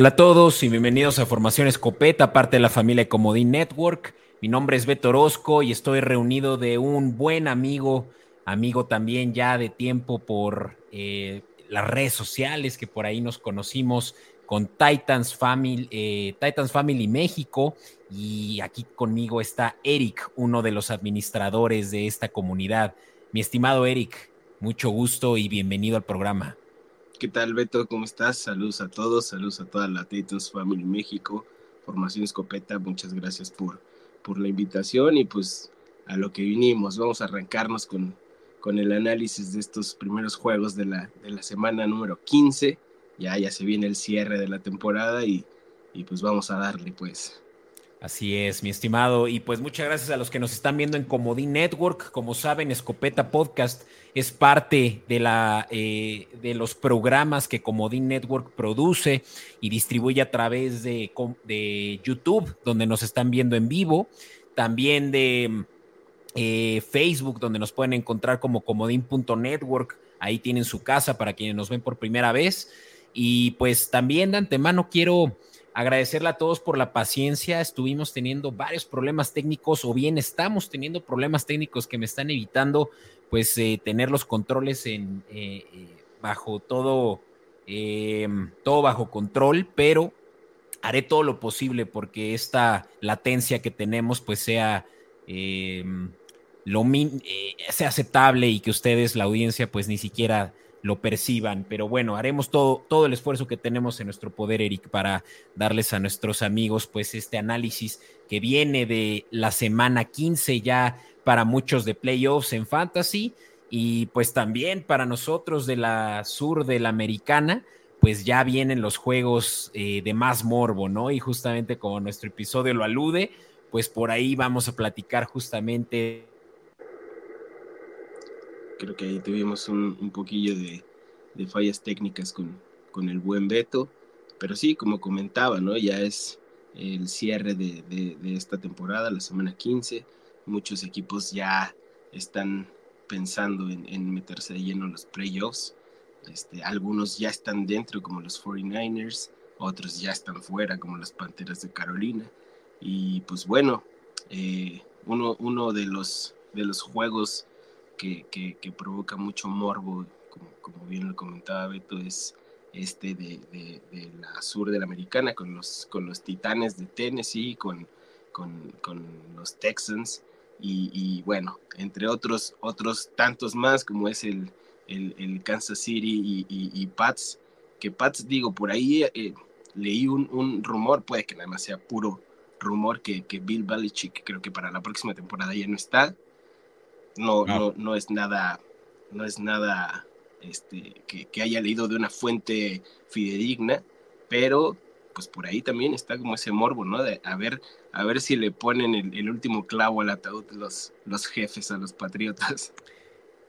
Hola a todos y bienvenidos a Formación Escopeta, parte de la familia Comodín Network. Mi nombre es Beto Orozco y estoy reunido de un buen amigo, amigo también ya de tiempo por eh, las redes sociales que por ahí nos conocimos con Titans Family, eh, Titans Family México y aquí conmigo está Eric, uno de los administradores de esta comunidad. Mi estimado Eric, mucho gusto y bienvenido al programa. ¿Qué tal, Beto? ¿Cómo estás? Saludos a todos, saludos a toda la Titans Family México, Formación Escopeta, muchas gracias por, por la invitación y pues a lo que vinimos, vamos a arrancarnos con, con el análisis de estos primeros juegos de la, de la semana número 15, ya, ya se viene el cierre de la temporada y, y pues vamos a darle pues. Así es, mi estimado. Y pues muchas gracias a los que nos están viendo en Comodín Network. Como saben, Escopeta Podcast es parte de, la, eh, de los programas que Comodín Network produce y distribuye a través de, de YouTube, donde nos están viendo en vivo. También de eh, Facebook, donde nos pueden encontrar como comodín.network. Ahí tienen su casa para quienes nos ven por primera vez. Y pues también de antemano quiero agradecerle a todos por la paciencia. Estuvimos teniendo varios problemas técnicos o bien estamos teniendo problemas técnicos que me están evitando pues eh, tener los controles en, eh, eh, bajo todo, em, todo bajo control, pero haré todo lo posible porque esta latencia que tenemos pues sea em, lo sea aceptable y que ustedes, la audiencia, pues ni siquiera lo perciban. Pero bueno, haremos todo, todo el esfuerzo que tenemos en nuestro poder, Eric, para darles a nuestros amigos pues este análisis que viene de la semana 15 ya para muchos de playoffs en fantasy y pues también para nosotros de la sur de la americana, pues ya vienen los juegos eh, de más morbo, ¿no? Y justamente como nuestro episodio lo alude, pues por ahí vamos a platicar justamente Creo que ahí tuvimos un, poquillo de, fallas técnicas con, con, el buen Beto. Pero sí, como comentaba, ¿no? Ya es el cierre de, de, esta temporada, la semana 15. Muchos equipos ya están pensando en, meterse de lleno en los playoffs. Este, algunos ya están dentro, como los 49ers, otros ya están fuera, como las Panteras de Carolina. Y pues bueno, eh, uno, uno de, los, de los juegos que, provoca mucho morbo, como, bien lo comentaba Beto, es este de, de, la sur de la americana, con los, con los titanes de Tennessee, con, con, con los Texans, y, bueno, entre otros, otros tantos más, como es el, el, Kansas City y, Pats, que Pats, digo, por ahí eh, leí un, un, rumor, puede que nada más sea puro rumor, que, que Bill Belichick creo que para la próxima temporada ya no está, no, no, no es nada, no es nada este, que, haya leído de una fuente fidedigna, pero pues por ahí también está como ese morbo, ¿no? De a ver, a ver si le ponen el, el último clavo al ataúd los, los jefes a los patriotas.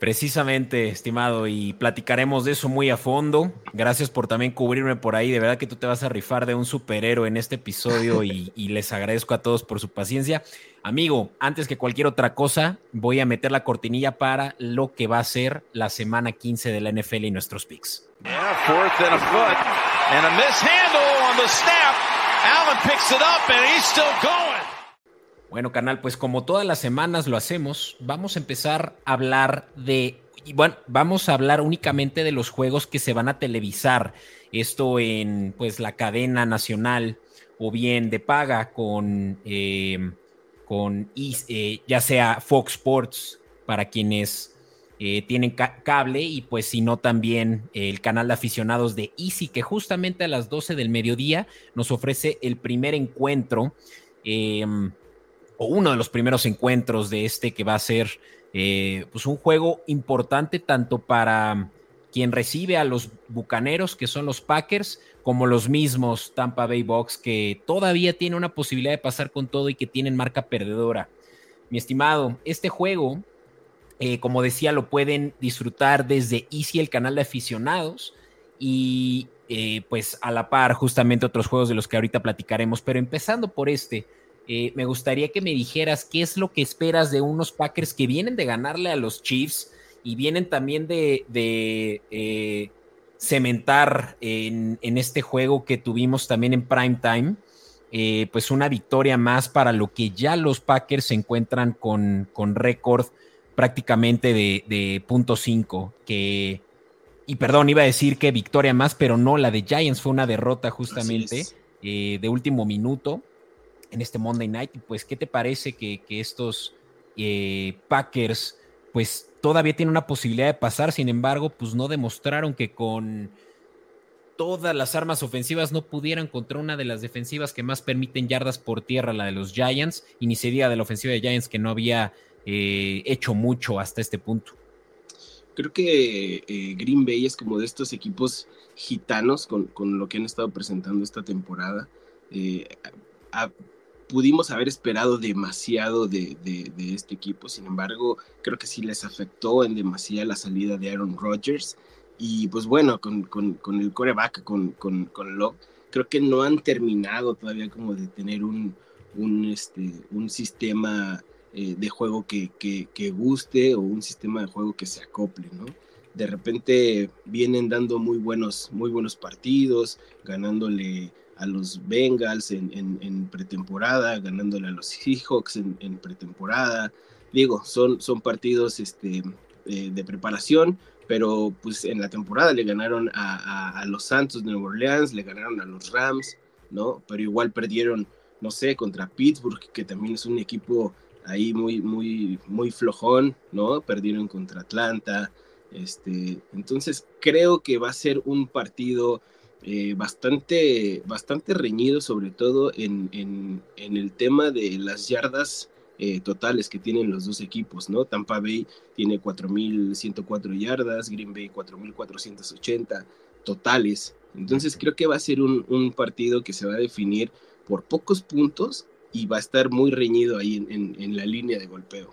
Precisamente, estimado, y platicaremos de eso muy a fondo. Gracias por también cubrirme por ahí. De verdad que tú te vas a rifar de un superhéroe en este episodio y, les agradezco a todos por su paciencia. Amigo, antes que cualquier otra cosa, voy a meter la cortinilla para lo que va a ser la semana 15 de la NFL y nuestros picks. Bueno, canal, pues como todas las semanas lo hacemos, vamos a empezar a hablar de, bueno, vamos a hablar únicamente de los juegos que se van a televisar. Esto en, pues, la cadena nacional o bien de paga con, eh, con eh, ya sea Fox Sports para quienes eh, tienen cable y pues si no también el canal de aficionados de Easy que justamente a las 12 del mediodía nos ofrece el primer encuentro o uno de los primeros encuentros de este que va a ser eh, pues un juego importante tanto para quien recibe a los Bucaneros, que son los Packers, como los mismos Tampa Bay Bucks, que todavía tiene una posibilidad de pasar con todo y que tienen marca perdedora. Mi estimado, este juego, eh, como decía, lo pueden disfrutar desde Easy, el canal de aficionados, y eh, pues a la par justamente otros juegos de los que ahorita platicaremos, pero empezando por este, eh, me gustaría que me dijeras qué es lo que esperas de unos Packers que vienen de ganarle a los Chiefs y vienen también de, eh, cementar en, este juego que tuvimos también en prime time, eh, pues una victoria más para lo que ya los Packers se encuentran con, con récord prácticamente de, de punto 5, que, y perdón, iba a decir que victoria más, pero no, la de Giants fue una derrota justamente eh, de último minuto en este Monday Night. Pues, ¿qué te parece que, estos eh, Packers, pues todavía tienen una posibilidad de pasar? Sin embargo, pues no demostraron que con todas las armas ofensivas no pudieran contra una de las defensivas que más permiten yardas por tierra, la de los Giants, y ni se diga de la ofensiva de Giants que no había eh, hecho mucho hasta este punto. Creo que eh, Green Bay es como de estos equipos gitanos con, lo que han estado presentando esta temporada. Pudimos haber esperado demasiado de, este equipo, sin embargo, creo que sí les afectó en demasía la salida de Aaron Rodgers. Y pues bueno, con, el coreback, con, con, con Locke, creo que no han terminado todavía como de tener un, un, este, un sistema eh, de juego que, que, guste o un sistema de juego que se acople, ¿no? De repente vienen dando muy buenos, muy buenos partidos, ganándole a los Bengals en, pretemporada, ganándole a los Seahawks en, pretemporada. Digo, son, son partidos este, eh, de preparación, pero pues en la temporada le ganaron a, los Santos de Nueva Orleans, le ganaron a los Rams, ¿no? Pero igual perdieron, no sé, contra Pittsburgh, que también es un equipo ahí muy, muy, muy flojón, ¿no? Perdieron contra Atlanta. Este, entonces creo que va a ser un partido eh, bastante, bastante reñido, sobre todo en, en, el tema de las yardas eh, totales que tienen los dos equipos, ¿no? Tampa Bay tiene 4.104 yardas, Green Bay 4.480 totales. Entonces creo que va a ser un, un partido que se va a definir por pocos puntos y va a estar muy reñido ahí en, la línea de golpeo.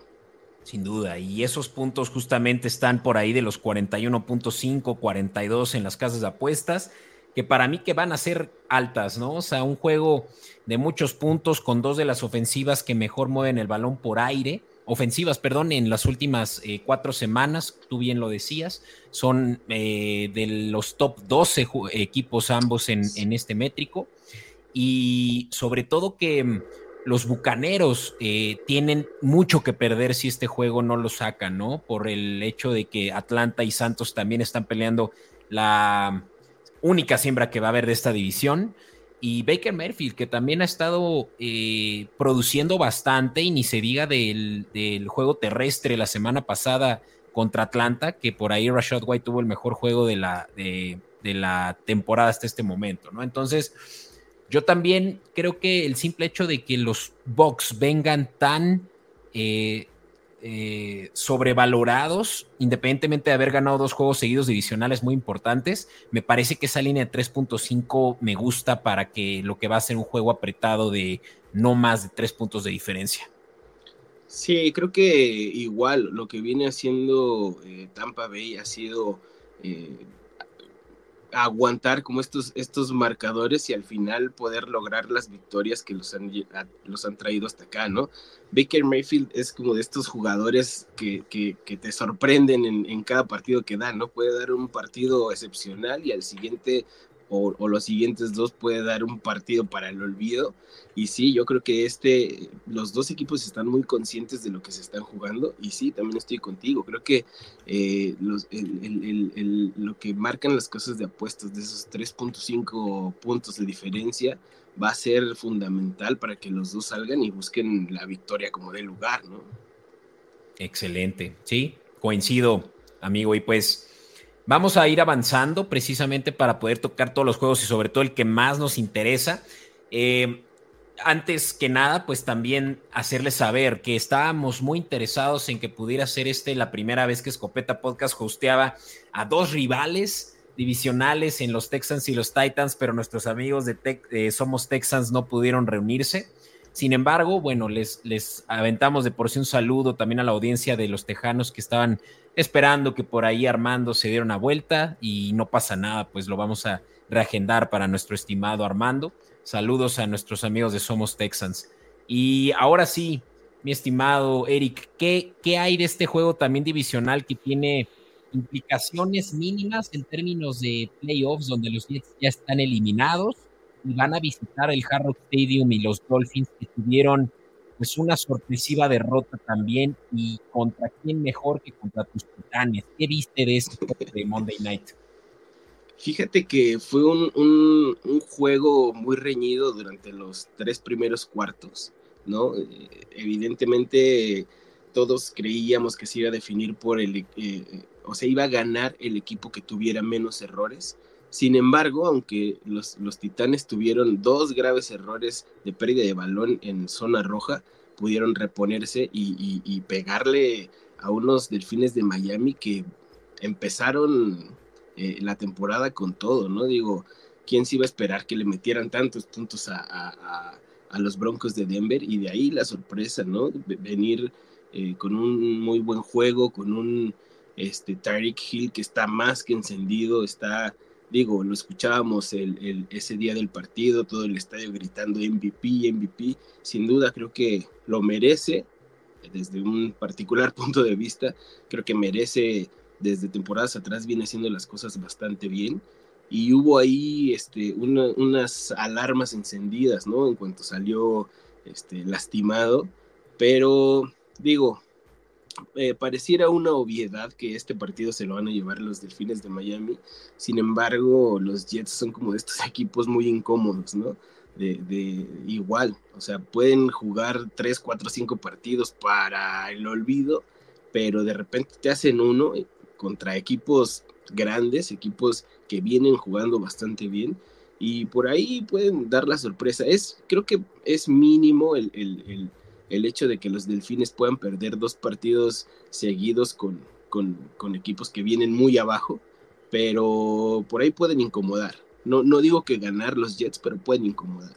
Sin duda, y esos puntos justamente están por ahí de los 41.5, 42 en las casas de apuestas, que para mí que van a ser altas, ¿no? O sea, un juego de muchos puntos con dos de las ofensivas que mejor mueven el balón por aire, ofensivas, perdón, en las últimas eh, cuatro semanas, tú bien lo decías, son eh, de los top 12 equipos ambos en, este métrico, y sobre todo que los Bucaneros eh, tienen mucho que perder si este juego no lo sacan, ¿no? Por el hecho de que Atlanta y Santos también están peleando la única siembra que va a haber de esta división. Y Baker Mayfield, que también ha estado eh, produciendo bastante, y ni se diga del, juego terrestre la semana pasada contra Atlanta, que por ahí Rashad White tuvo el mejor juego de la, de la temporada hasta este momento, ¿no? Entonces, yo también creo que el simple hecho de que los Bucks vengan tan eh, eh, sobrevalorados, independientemente de haber ganado dos juegos seguidos divisionales muy importantes, me parece que esa línea de 3.5 me gusta para que lo que va a ser un juego apretado de no más de tres puntos de diferencia. Sí, creo que igual lo que viene haciendo eh, Tampa Bay ha sido aguantar como estos, estos marcadores y al final poder lograr las victorias que los han, los han traído hasta acá, ¿no? Baker Mayfield es como de estos jugadores que, que, te sorprenden en, en, cada partido que da, ¿no? Puede dar un partido excepcional y al siguiente o, los siguientes dos puede dar un partido para el olvido. Y sí, yo creo que este, los dos equipos están muy conscientes de lo que se están jugando. Y sí, también estoy contigo. Creo que eh, lo que marcan las cosas de apuestas de esos 3.5 puntos de diferencia va a ser fundamental para que los dos salgan y busquen la victoria como de lugar, ¿no? Excelente. Sí, coincido, amigo. Y pues Vamos a ir avanzando precisamente para poder tocar todos los juegos y sobre todo el que más nos interesa. Eh, antes que nada, pues también hacerles saber que estábamos muy interesados en que pudiera ser este la primera vez que Escopeta Podcast hosteaba a dos rivales divisionales en los Texans y los Titans, pero nuestros amigos de Somos Texans no pudieron reunirse. Sin embargo, bueno, les, les aventamos de por sí un saludo también a la audiencia de los Tejanos que estaban esperando que por ahí Armando se diera una vuelta y no pasa nada, pues lo vamos a reagendar para nuestro estimado Armando. Saludos a nuestros amigos de Somos Texans. Y ahora sí, mi estimado Eric, ¿qué, qué hay de este juego también divisional que tiene implicaciones mínimas en términos de playoffs, donde los Jets ya están eliminados y van a visitar el Hard Stadium y los Dolphins que tuvieron pues una sorpresiva derrota también y contra quién mejor que contra tus titanes. ¿Qué viste de ese de Monday Night? Fíjate que fue un, un, juego muy reñido durante los tres primeros cuartos, ¿no? Eh, evidentemente todos creíamos que se iba a definir por el, eh, o sea, iba a ganar el equipo que tuviera menos errores. Sin embargo, aunque los, los, Titanes tuvieron dos graves errores de pérdida de balón en zona roja, pudieron reponerse y, pegarle a unos delfines de Miami que empezaron eh, la temporada con todo, ¿no? Digo, ¿quién se iba a esperar que le metieran tantos puntos a, los Broncos de Denver? Y de ahí la sorpresa, ¿no? Venir eh, con un muy buen juego, con un este, Tyreek Hill que está más que encendido, está digo, lo escuchábamos el, ese día del partido, todo el estadio gritando MVP, MVP, sin duda creo que lo merece, desde un particular punto de vista, creo que merece, desde temporadas atrás viene haciendo las cosas bastante bien, y hubo ahí este, unas alarmas encendidas, ¿no? En cuanto salió este, lastimado, pero digo, eh, pareciera una obviedad que este partido se lo van a llevar los Delfines de Miami. Sin embargo, los Jets son como de estos equipos muy incómodos, ¿no? De, igual, o sea, pueden jugar 3, 4, 5 partidos para el olvido, pero de repente te hacen uno contra equipos grandes, equipos que vienen jugando bastante bien y por ahí pueden dar la sorpresa. Es, creo que es mínimo el el hecho de que los delfines puedan perder dos partidos seguidos con, con, equipos que vienen muy abajo, pero por ahí pueden incomodar. No, no digo que ganar los Jets, pero pueden incomodar.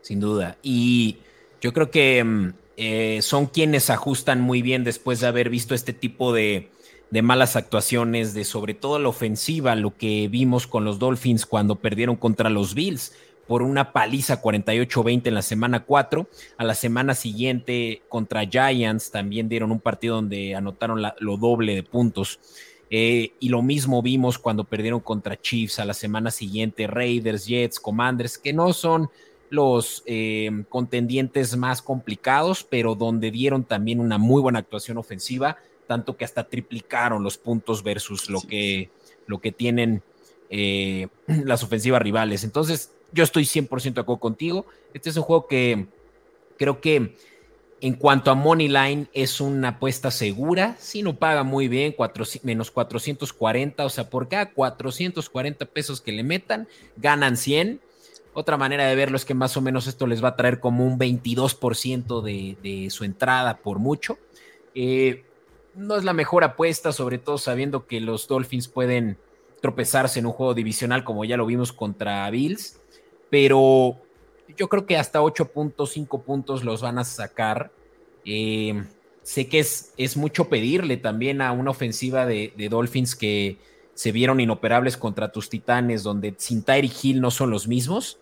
Sin duda. Y yo creo que mm, eh, son quienes ajustan muy bien después de haber visto este tipo de, de malas actuaciones, de sobre todo la ofensiva, lo que vimos con los Dolphins cuando perdieron contra los Bills por una paliza 48-20 en la semana 4. A la semana siguiente contra Giants también dieron un partido donde anotaron lo doble de puntos. Eh, y lo mismo vimos cuando perdieron contra Chiefs a la semana siguiente, Raiders, Jets, Commanders, que no son los eh, contendientes más complicados, pero donde dieron también una muy buena actuación ofensiva, tanto que hasta triplicaron los puntos versus lo, que, lo que tienen eh, las ofensivas rivales. Entonces, yo estoy 100% de acuerdo contigo. Este es un juego que creo que en cuanto a Money Line es una apuesta segura. Si no paga muy bien, menos 440, o sea, por cada 440 pesos que le metan, ganan 100. Otra manera de verlo es que más o menos esto les va a traer como un 22% de, su entrada por mucho. Eh, no es la mejor apuesta, sobre todo sabiendo que los Dolphins pueden tropezarse en un juego divisional como ya lo vimos contra Bills pero yo creo que hasta 8.5 puntos los van a sacar. Eh, sé que es, es, mucho pedirle también a una ofensiva de, Dolphins que se vieron inoperables contra tus titanes, donde sin Tyreek Hill no son los mismos.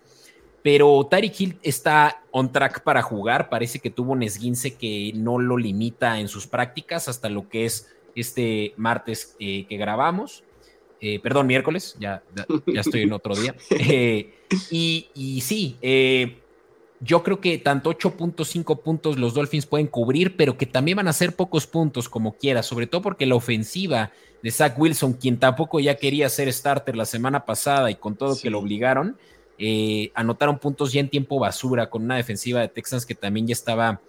Pero Tyreek Hill está on track para jugar. Parece que tuvo un esguince que no lo limita en sus prácticas hasta lo que es este martes eh, que grabamos. Eh, perdón, miércoles, ya, ya, estoy en otro día. Eh, y, y, sí, eh, yo creo que tanto 8.5 puntos los Dolphins pueden cubrir, pero que también van a ser pocos puntos como quiera, sobre todo porque la ofensiva de Zach Wilson, quien tampoco ya quería ser starter la semana pasada y con todo que lo obligaron, anotaron puntos ya en tiempo basura con una defensiva de Texans que también ya estaba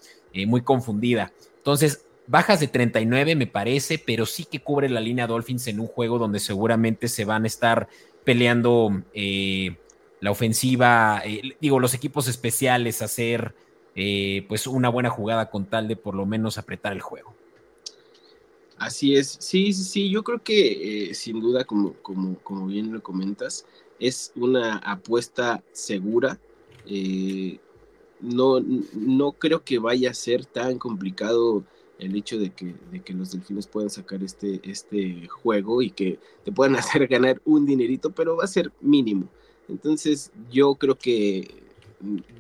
muy confundida. Entonces, Bajas de 39 me parece, pero sí que cubre la línea Dolphins en un juego donde seguramente se van a estar peleando eh, la ofensiva, eh, digo, los equipos especiales, hacer eh, pues una buena jugada con tal de por lo menos apretar el juego. Así es, sí, sí, sí, yo creo que sin duda, como, como, como bien lo comentas, es una apuesta segura. no, no creo que vaya a ser tan complicado el hecho de que, de que los delfines puedan sacar este, este juego y que te puedan hacer ganar un dinerito, pero va a ser mínimo. Entonces yo creo que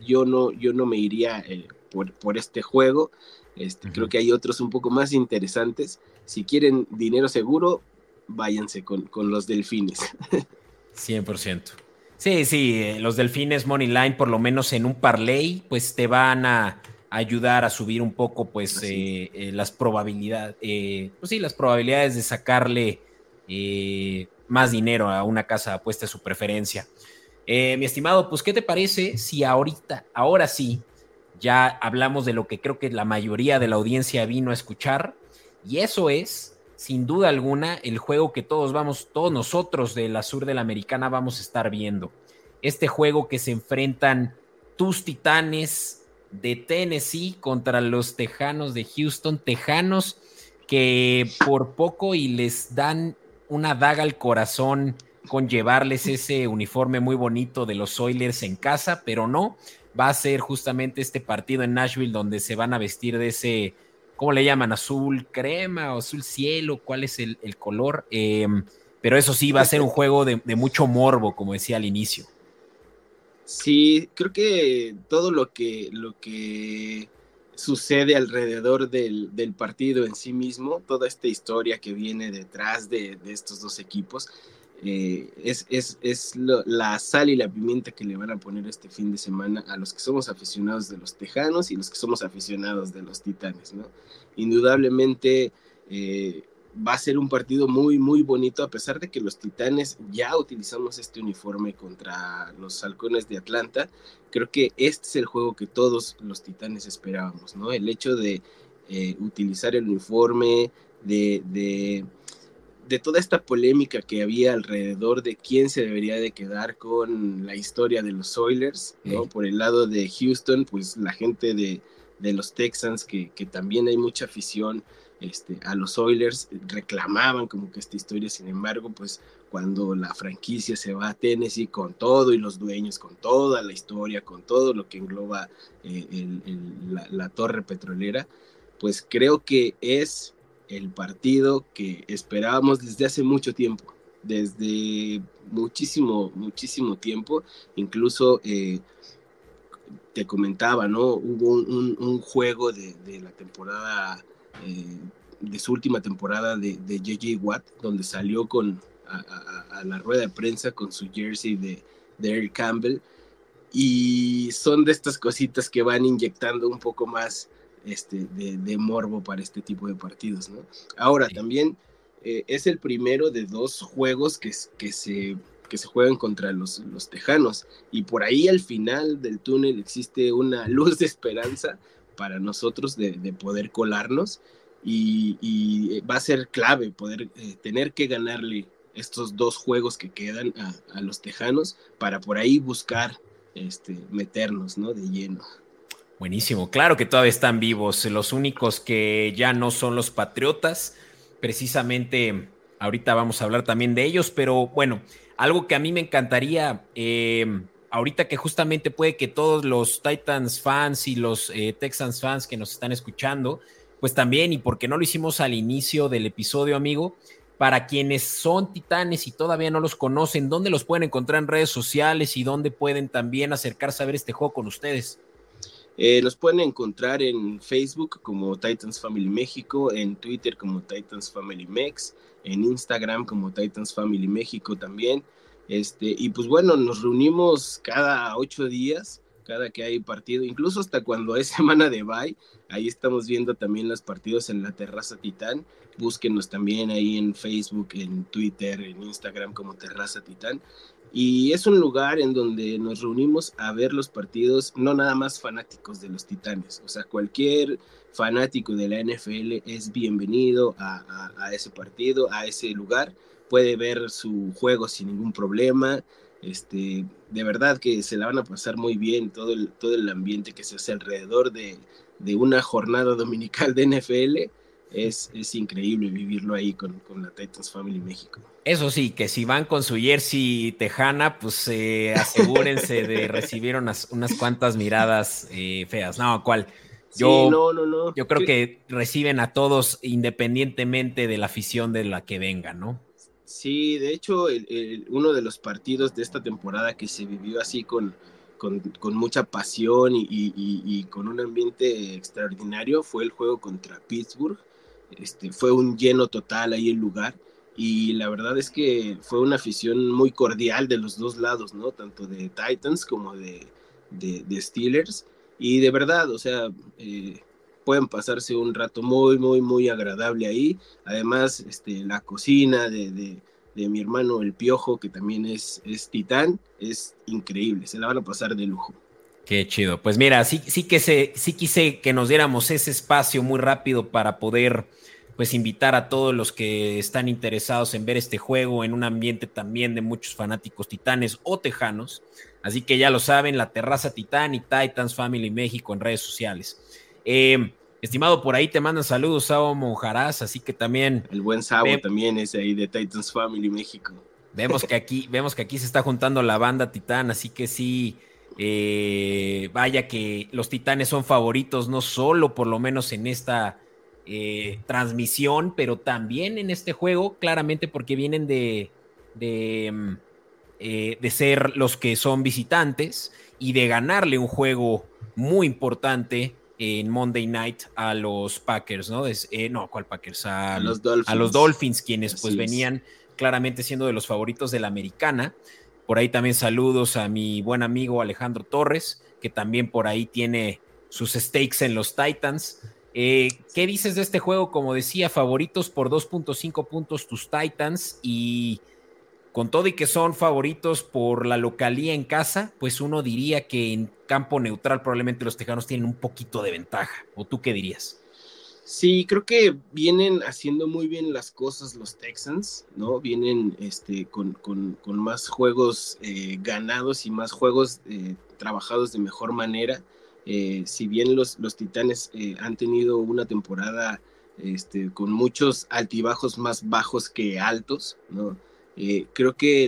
yo no, yo no me iría eh, por, por, este juego. Este, Creo que hay otros un poco más interesantes. Si quieren dinero seguro, váyanse con, con los delfines. 100%. Sí, sí, eh, los delfines Money Line, por lo menos en un parlay, pues te van a ayudar a subir un poco, pues, eh, eh, las probabilidades, pues sí, las probabilidades de sacarle más dinero a una casa de apuesta de su preferencia. mi estimado, pues, ¿qué te parece si ahorita, ahora sí, ya hablamos de lo que creo que la mayoría de la audiencia vino a escuchar? Y eso es sin duda alguna, el juego que todos vamos, todos nosotros de la sur de la americana vamos a estar viendo. Este juego que se enfrentan tus titanes de Tennessee contra los tejanos de Houston, tejanos que por poco y les dan una daga al corazón con llevarles ese uniforme muy bonito de los Oilers en casa, pero no, va a ser justamente este partido en Nashville donde se van a vestir de ese ¿cómo le llaman? Azul crema o azul cielo, ¿cuál es el, color? Em, pero eso sí, va a ser un juego de, mucho morbo, como decía al inicio. Sí, creo que todo lo que, lo que sucede alrededor del, partido en sí mismo, toda esta historia que viene detrás de, de estos dos equipos, eh, es, es, la sal y la pimienta que le van a poner este fin de semana a los que somos aficionados de los Tejanos y los que somos aficionados de los Titanes, ¿no? Indudablemente eh, va a ser un partido muy, muy bonito, a pesar de que los Titanes ya utilizamos este uniforme contra los Halcones de Atlanta. Creo que este es el juego que todos los Titanes esperábamos, ¿no? El hecho de eh, utilizar el uniforme, de de toda esta polémica que había alrededor de quién se debería de quedar con la historia de los Oilers, ¿no? Por el lado de Houston, pues la gente de, los Texans, que, también hay mucha afición este, a los Oilers, reclamaban como que esta historia, sin embargo, pues cuando la franquicia se va a Tennessee con todo y los dueños, con toda la historia, con todo lo que engloba eh, la torre petrolera, pues creo que es el partido que esperábamos desde hace mucho tiempo, desde muchísimo, muchísimo tiempo. Incluso eh, te comentaba, ¿no? Hubo un, juego de, la temporada, eh, de su última temporada de, de JJ Watt, donde salió con a, la rueda de prensa con su jersey de, de Eric Campbell. Y son de estas cositas que van inyectando un poco más este, de, morbo para este tipo de partidos, ¿no? Ahora, también eh, es el primero de dos juegos que, que, se, que se juegan contra los, los Tejanos y por ahí al final del túnel existe una luz de esperanza para nosotros de, poder colarnos y, va a ser clave poder eh, tener que ganarle estos dos juegos que quedan a, los Tejanos para por ahí buscar este, meternos, ¿no? De lleno. Buenísimo, claro que todavía están vivos. Los únicos que ya no son los Patriotas, precisamente ahorita vamos a hablar también de ellos, pero bueno, algo que a mí me encantaría, em, ahorita que justamente puede que todos los Titans fans y los eh, Texans fans que nos están escuchando, pues también, y porque no lo hicimos al inicio del episodio, amigo, para quienes son titanes y todavía no los conocen, ¿dónde los pueden encontrar en redes sociales y dónde pueden también acercarse a ver este juego con ustedes? Eh, los pueden encontrar en Facebook como Titans Family México, en Twitter como Titans Family Mex, en Instagram como Titans Family México también. Este, y pues bueno, nos reunimos cada ocho días, cada que hay partido, incluso hasta cuando es semana de bye. Ahí estamos viendo también los partidos en la Terraza Titán. Búsquenos también ahí en Facebook, en Twitter, en Instagram como Terraza Titán. Y es un lugar en donde nos reunimos a ver los partidos, no nada más fanáticos de los Titanes, o sea, cualquier fanático de la NFL es bienvenido a, ese partido, a ese lugar, puede ver su juego sin ningún problema, este, de verdad que se la van a pasar muy bien todo el, todo el ambiente que se hace alrededor de, de una jornada dominical de NFL es, increíble vivirlo ahí con, la Titans Family México. Eso sí, que si van con su jersey tejana, pues eh, asegúrense de recibir unas, unas cuantas miradas eh, feas. No, ¿cuál? Yo, no, no, no. yo creo que reciben a todos independientemente de la afición de la que vengan, ¿no? Sí, de hecho, uno de los partidos de esta temporada que se vivió así con, con, mucha pasión y, y, con un ambiente extraordinario fue el juego contra Pittsburgh. Este, fue un lleno total ahí el lugar y la verdad es que fue una afición muy cordial de los dos lados, ¿no? Tanto de Titans como de, de, Steelers. Y de verdad, o sea, eh, pueden pasarse un rato muy, muy, muy agradable ahí. Además, este, la cocina de, de, mi hermano El Piojo, que también es, es titán, es increíble, se la van a pasar de lujo. Qué chido. Pues mira, sí, sí que se, sí quise que nos diéramos ese espacio muy rápido para poder pues invitar a todos los que están interesados en ver este juego en un ambiente también de muchos fanáticos titanes o tejanos. Así que ya lo saben, la terraza Titán y Titans Family México en redes sociales. Eh, estimado, por ahí te mandan saludos, Sabo Monjaraz, así que también. El buen Sabo también es ahí de Titans Family México. Vemos que aquí, vemos que aquí se está juntando la banda Titán, así que sí. Eh, vaya que los titanes son favoritos, no solo por lo menos en esta eh, transmisión, pero también en este juego, claramente porque vienen de, de, mm, eh, de, ser los que son visitantes y de ganarle un juego muy importante en Monday Night a los Packers, ¿no? Eh, no, ¿cuál Packers? A, los Dolphins. a, los Dolphins. quienes pues venían claramente siendo de los favoritos de la americana. Por ahí también saludos a mi buen amigo Alejandro Torres, que también por ahí tiene sus stakes en los Titans. Eh, ¿Qué dices de este juego? Como decía, favoritos por 2.5 puntos tus Titans y con todo y que son favoritos por la localía en casa, pues uno diría que en campo neutral probablemente los Tejanos tienen un poquito de ventaja. ¿O tú qué dirías? Sí, creo que vienen haciendo muy bien las cosas los Texans, ¿no? Vienen este, con, más juegos eh, ganados y más juegos eh, trabajados de mejor manera. Eh, si bien los, los Titanes eh, han tenido una temporada este, con muchos altibajos más bajos que altos, ¿no? Eh, creo que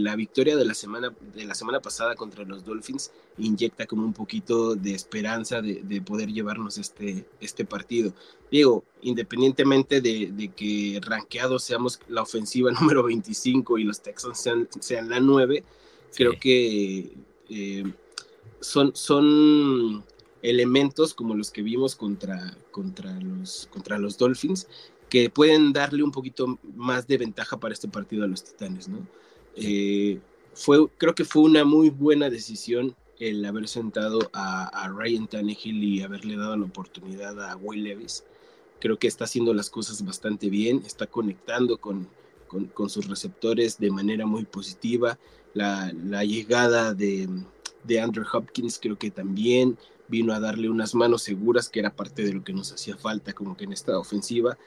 la victoria de la, semana, de la semana pasada contra los Dolphins inyecta como un poquito de esperanza de, poder llevarnos este, este partido. Digo, independientemente de, que rankeados seamos la ofensiva número 25 y los Texans sean, sean la 9, creo que son, son elementos como los que vimos contra, contra, los, contra los Dolphins que pueden darle un poquito más de ventaja para este partido a los Titanes, ¿no? Eh, fue, creo que fue una muy buena decisión el haber sentado a, Ryan Tannehill y haberle dado la oportunidad a Will Levis. Creo que está haciendo las cosas bastante bien, está conectando con, con, sus receptores de manera muy positiva. La, la llegada de, de Andrew Hopkins creo que también vino a darle unas manos seguras, que era parte de lo que nos hacía falta como que en esta ofensiva.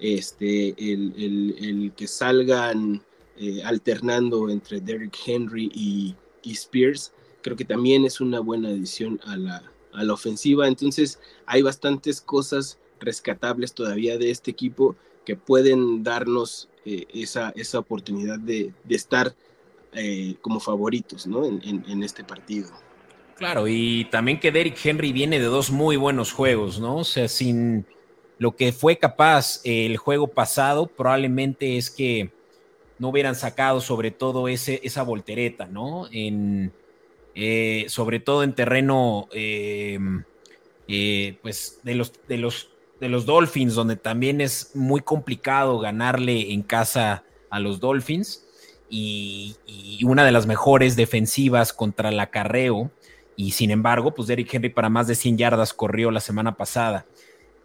Este, el, que salgan eh, alternando entre Derrick Henry y, Spears, creo que también es una buena adición a la, a la ofensiva. Entonces hay bastantes cosas rescatables todavía de este equipo que pueden darnos eh, esa, esa oportunidad de, de estar eh, como favoritos ¿no? en, este partido. Claro, y también que Derrick Henry viene de dos muy buenos juegos, ¿no? O sea, sin lo que fue capaz el juego pasado, probablemente es que no hubieran sacado sobre todo ese, esa voltereta, ¿no? En, eh, sobre todo en terreno, eh, pues, de los, de, los, de los Dolphins, donde también es muy complicado ganarle en casa a los Dolphins y, una de las mejores defensivas contra el acarreo. Y sin embargo, pues Derrick Henry para más de 100 yardas corrió la semana pasada.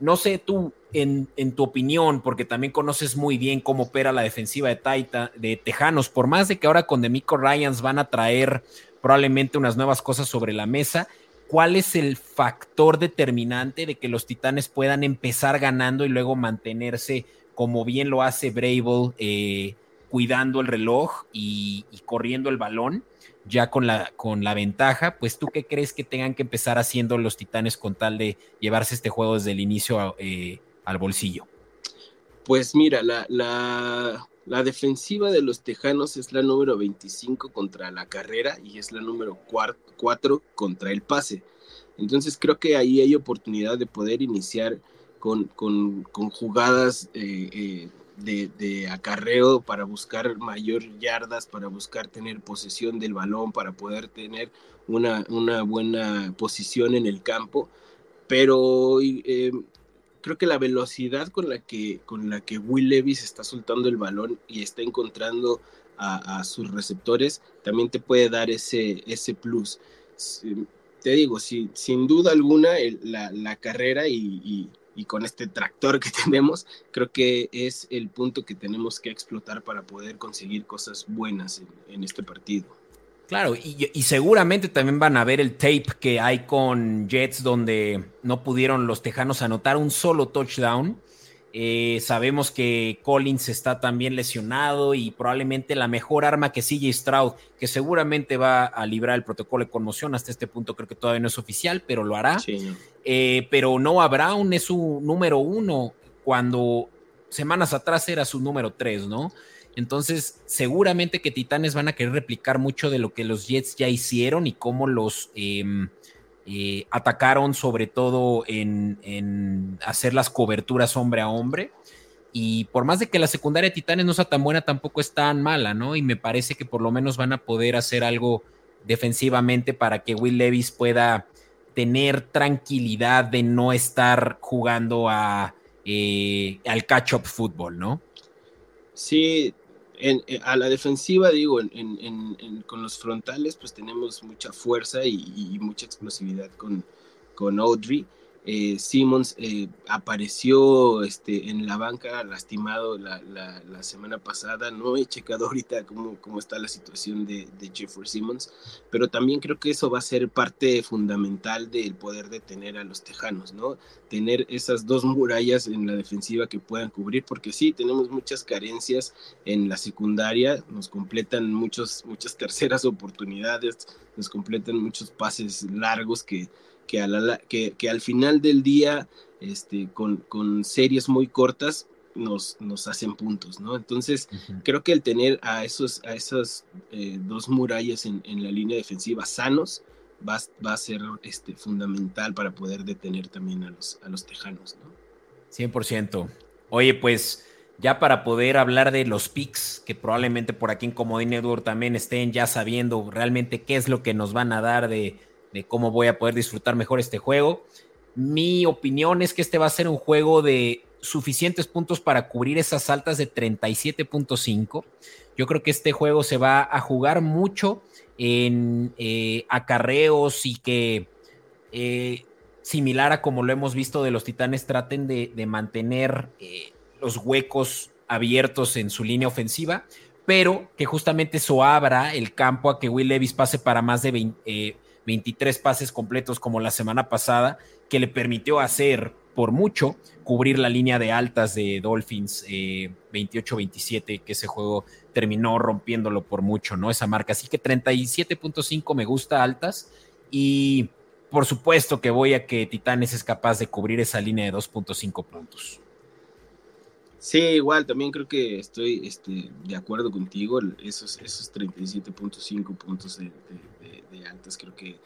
No sé tú, en, tu opinión, porque también conoces muy bien cómo opera la defensiva de Taita, de Tejanos, por más de que ahora con Demico Ryans van a traer probablemente unas nuevas cosas sobre la mesa, ¿cuál es el factor determinante de que los Titanes puedan empezar ganando y luego mantenerse como bien lo hace Brable eh, cuidando el reloj y, corriendo el balón, ya con la, con la ventaja, pues tú qué crees que tengan que empezar haciendo los Titanes con tal de llevarse este juego desde el inicio eh, al bolsillo? Pues mira, la, la, defensiva de los Tejanos es la número 25 contra la carrera y es la número 4 contra el pase. Entonces creo que ahí hay oportunidad de poder iniciar con, con, con jugadas eh, eh, de, acarreo para buscar mayor yardas, para buscar tener posesión del balón, para poder tener una, buena posición en el campo. Pero eh, creo que la velocidad con la que, con la que Will Levis está soltando el balón y está encontrando a, sus receptores, también te puede dar ese, ese plus. Te digo, si, sin duda alguna, la, carrera y, con este tractor que tenemos, creo que es el punto que tenemos que explotar para poder conseguir cosas buenas en este partido. Claro, y, seguramente también van a ver el tape que hay con Jets donde no pudieron los Tejanos anotar un solo touchdown. Eh, sabemos que Collins está también lesionado y probablemente la mejor arma que sigue Stroud, que seguramente va a librar el protocolo de conmoción. Hasta este punto creo que todavía no es oficial, pero lo hará. Eh, pero Noah Brown es su número uno cuando semanas atrás era su número tres, ¿no? Entonces, seguramente que Titanes van a querer replicar mucho de lo que los Jets ya hicieron y cómo los em, eh, atacaron, sobre todo en, hacer las coberturas hombre a hombre. Y por más de que la secundaria de Titanes no sea tan buena, tampoco es tan mala, ¿no? Y me parece que por lo menos van a poder hacer algo defensivamente para que Will Levis pueda tener tranquilidad de no estar jugando a, eh, al catch-up fútbol, ¿no? Sí, eh, a la defensiva, digo, con los frontales, pues tenemos mucha fuerza y, mucha explosividad con, con Audrey. Eh, Simmons eh, apareció este, en la banca lastimado la, semana pasada. No he checado ahorita cómo, cómo está la situación de, de, Jeffrey Simmons, pero también creo que eso va a ser parte fundamental del poder detener a los tejanos, ¿no? Tener esas dos murallas en la defensiva que puedan cubrir, porque sí, tenemos muchas carencias en la secundaria, nos completan muchos, muchas terceras oportunidades, nos completan muchos pases largos que que, que, al final del día, este, con, con series muy cortas, nos, nos, hacen puntos, ¿no? Entonces, creo que el tener a, esos, a esas eh, dos murallas en, en, la línea defensiva sanos va, va, a ser este, fundamental para poder detener también a los, a los tejanos, ¿no? 100%. Oye, pues ya para poder hablar de los picks, que probablemente por aquí en Comodín Network también estén ya sabiendo realmente qué es lo que nos van a dar de de cómo voy a poder disfrutar mejor este juego. Mi opinión es que este va a ser un juego de suficientes puntos para cubrir esas altas de 37.5. Yo creo que este juego se va a jugar mucho en eh, acarreos y que eh, similar a como lo hemos visto de los Titanes, traten de, mantener eh, los huecos abiertos en su línea ofensiva, pero que justamente eso abra el campo a que Will Levis pase para más de 20, 23 pases completos como la semana pasada, que le permitió hacer por mucho cubrir la línea de altas de Dolphins 28-27, eh, que ese juego terminó rompiéndolo por mucho, ¿no? Esa marca. Así que 37.5 me gusta altas y por supuesto que voy a que Titanes es capaz de cubrir esa línea de 2.5 puntos. Sí, igual, también creo que estoy este, de acuerdo contigo. Esos, esos 37.5 puntos de, altas creo que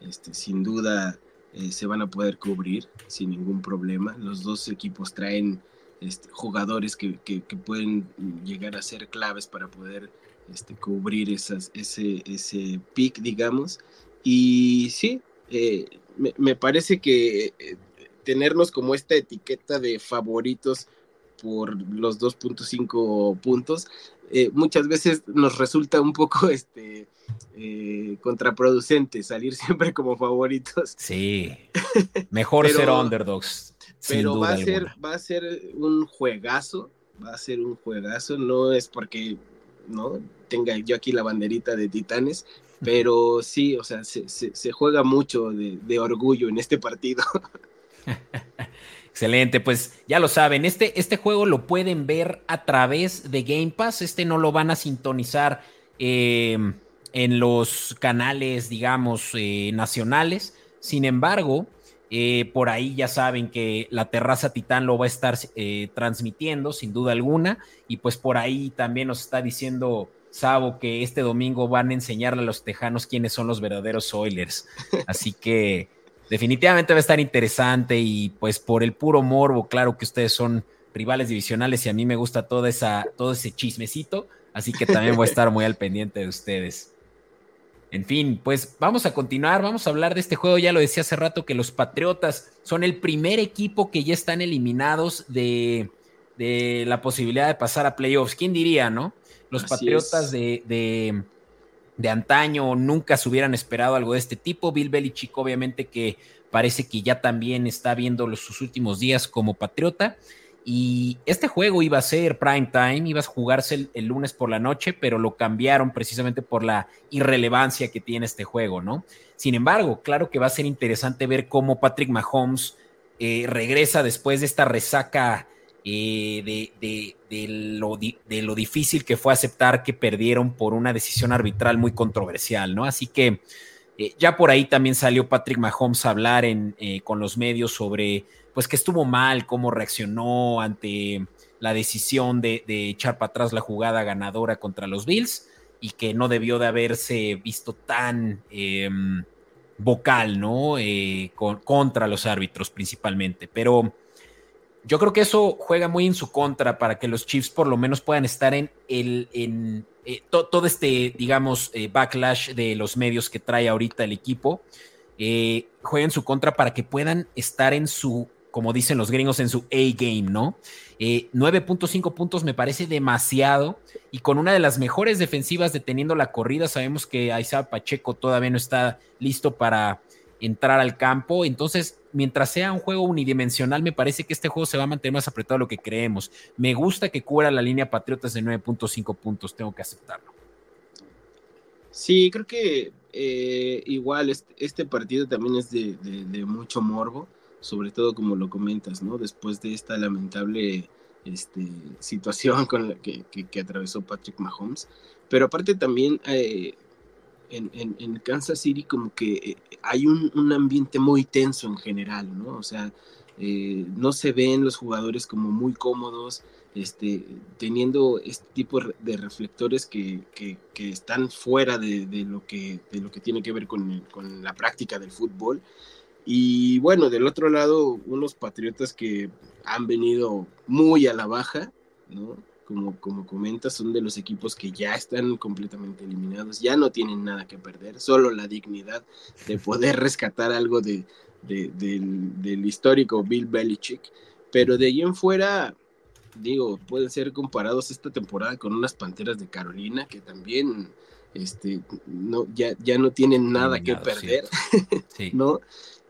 este, sin duda eh, se van a poder cubrir sin ningún problema. Los dos equipos traen este, jugadores que, pueden llegar a ser claves para poder este, cubrir ese, pick, digamos. Y sí, eh, me, parece que eh, tenernos como esta etiqueta de favoritos por los 2.5 puntos, muchas veces nos resulta un poco este, eh, contraproducente salir siempre como favoritos. Sí, mejor ser underdogs. Pero va, a ser, va a ser un juegazo, va a ser un juegazo, no es porque no tenga yo aquí la banderita de Titanes, pero sí, o sea, se, se, juega mucho de, de orgullo en este partido. Excelente, pues ya lo saben, este, este juego lo pueden ver a través de Game Pass, este no lo van a sintonizar em, en los canales, digamos, eh, nacionales, sin embargo, eh, por ahí ya saben que la Terraza Titán lo va a estar eh, transmitiendo, sin duda alguna, y pues por ahí también nos está diciendo Sabo que este domingo van a enseñarle a los tejanos quiénes son los verdaderos Oilers, así que definitivamente va a estar interesante y pues por el puro morbo, claro que ustedes son rivales divisionales y a mí me gusta toda esa, todo ese chismecito, así que también voy a estar muy al pendiente de ustedes. En fin, pues vamos a continuar, vamos a hablar de este juego. Ya lo decía hace rato que los Patriotas son el primer equipo que ya están eliminados de, la posibilidad de pasar a playoffs. ¿Quién diría, no? Los Patriotas de, de, de, antaño nunca se hubieran esperado algo de este tipo. Bill Belichick, obviamente, que parece que ya también está viendo los, sus últimos días como Patriota. Y este juego iba a ser prime time, iba a jugarse el, lunes por la noche, pero lo cambiaron precisamente por la irrelevancia que tiene este juego, ¿no? Sin embargo, claro que va a ser interesante ver cómo Patrick Mahomes eh, regresa después de esta resaca eh, de, lo, de, lo, difícil que fue aceptar que perdieron por una decisión arbitral muy controversial, ¿no? Así que eh, ya por ahí también salió Patrick Mahomes a hablar en, con los medios sobre pues que estuvo mal, cómo reaccionó ante la decisión de, echar para atrás la jugada ganadora contra los Bills y que no debió de haberse visto tan em, vocal, ¿no? Eh, contra los árbitros principalmente. Pero yo creo que eso juega muy en su contra para que los Chiefs por lo menos puedan estar en el, en eh, todo este, digamos, eh, backlash de los medios que trae ahorita el equipo. juega en su contra para que puedan estar en su como dicen los gringos, en su A-game, ¿no? 9.5 eh, puntos me parece demasiado y con una de las mejores defensivas deteniendo la corrida, sabemos que Isaac Pacheco todavía no está listo para entrar al campo, entonces mientras sea un juego unidimensional, me parece que este juego se va a mantener más apretado de lo que creemos. Me gusta que cubra la línea Patriotas de 9.5 puntos, tengo que aceptarlo. Sí, creo que eh, igual este, partido también es de mucho morbo sobre todo como lo comentas, ¿no? Después de esta lamentable este, situación con la que, atravesó Patrick Mahomes. Pero aparte también eh, en, Kansas City como que eh, hay un, ambiente muy tenso en general, ¿no? O sea, eh, no se ven los jugadores como muy cómodos, este, teniendo este tipo de reflectores que, están fuera de, lo que, de lo que tiene que ver con, con la práctica del fútbol. Y bueno, del otro lado, unos patriotas que han venido muy a la baja, ¿no? Como, como comentas, son de los equipos que ya están completamente eliminados, ya no tienen nada que perder, solo la dignidad de poder rescatar algo de, del, histórico Bill Belichick. Pero de ahí en fuera, digo, pueden ser comparados esta temporada con unas Panteras de Carolina que también este, no, ya, ya no tienen nada que perder, ¿no?